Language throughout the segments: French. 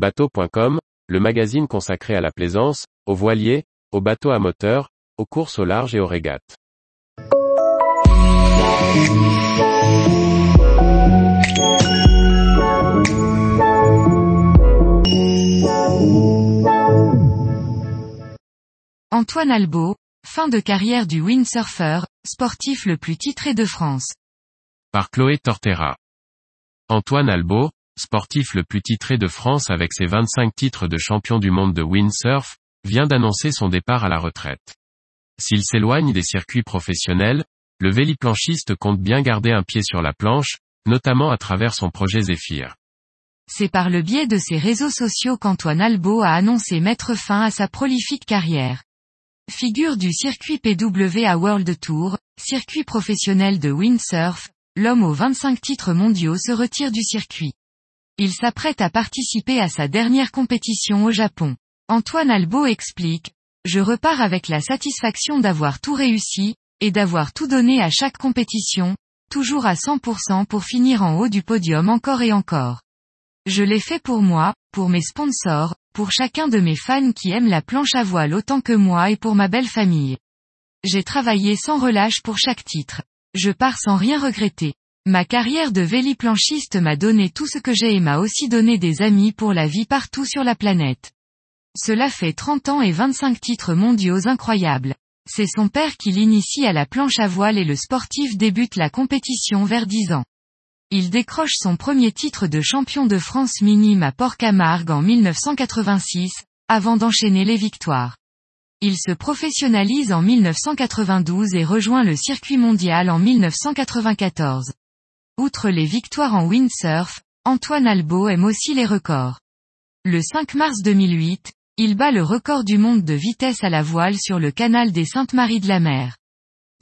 Bateau.com, le magazine consacré à la plaisance, aux voiliers, aux bateaux à moteur, aux courses au large et aux régates. Antoine Albo, fin de carrière du windsurfer, sportif le plus titré de France. Par Chloé Tortera. Antoine Albo, sportif le plus titré de France avec ses 25 titres de champion du monde de windsurf, vient d'annoncer son départ à la retraite. S'il s'éloigne des circuits professionnels, le véliplanchiste compte bien garder un pied sur la planche, notamment à travers son projet Zephyr. C'est par le biais de ses réseaux sociaux qu'Antoine Albo a annoncé mettre fin à sa prolifique carrière. Figure du circuit PWA World Tour, circuit professionnel de windsurf, l'homme aux 25 titres mondiaux se retire du circuit. Il s'apprête à participer à sa dernière compétition au Japon. Antoine Albo explique, Je repars avec la satisfaction d'avoir tout réussi, et d'avoir tout donné à chaque compétition, toujours à 100% pour finir en haut du podium encore et encore. Je l'ai fait pour moi, pour mes sponsors, pour chacun de mes fans qui aiment la planche à voile autant que moi et pour ma belle famille. J'ai travaillé sans relâche pour chaque titre. Je pars sans rien regretter. Ma carrière de véliplanchiste m'a donné tout ce que j'ai et m'a aussi donné des amis pour la vie partout sur la planète. Cela fait 30 ans et 25 titres mondiaux incroyables. C'est son père qui l'initie à la planche à voile et le sportif débute la compétition vers 10 ans. Il décroche son premier titre de champion de France minime à Port-Camargue en 1986, avant d'enchaîner les victoires. Il se professionnalise en 1992 et rejoint le circuit mondial en 1994. Outre les victoires en windsurf, Antoine Albo aime aussi les records. Le 5 mars 2008, il bat le record du monde de vitesse à la voile sur le canal des Saintes-Maries de la Mer.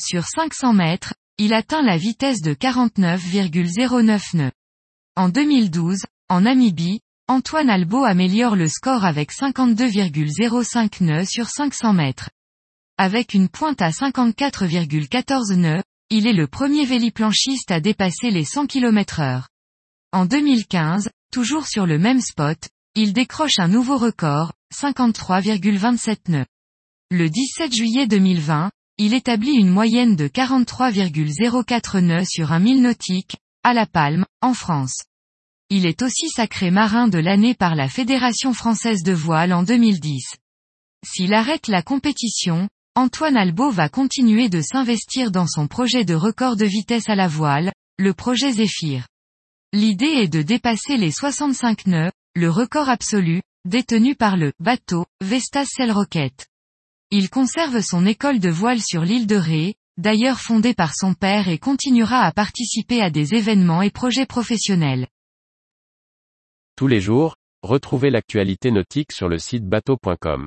Sur 500 mètres, il atteint la vitesse de 49,09 nœuds. En 2012, en Namibie, Antoine Albo améliore le score avec 52,05 nœuds sur 500 mètres. Avec une pointe à 54,14 nœuds, il est le premier véliplanchiste à dépasser les 100 km heure. En 2015, toujours sur le même spot, il décroche un nouveau record, 53,27 nœuds. Le 17 juillet 2020, il établit une moyenne de 43,04 nœuds sur un mille nautique, à La Palme, en France. Il est aussi sacré marin de l'année par la Fédération française de voile en 2010. S'il arrête la compétition, Antoine Albo va continuer de s'investir dans son projet de record de vitesse à la voile, le projet Zephyr. L'idée est de dépasser les 65 nœuds, le record absolu, détenu par le bateau Vestas Cell Rocket. Il conserve son école de voile sur l'île de Ré, d'ailleurs fondée par son père et continuera à participer à des événements et projets professionnels. Tous les jours, retrouvez l'actualité nautique sur le site bateau.com.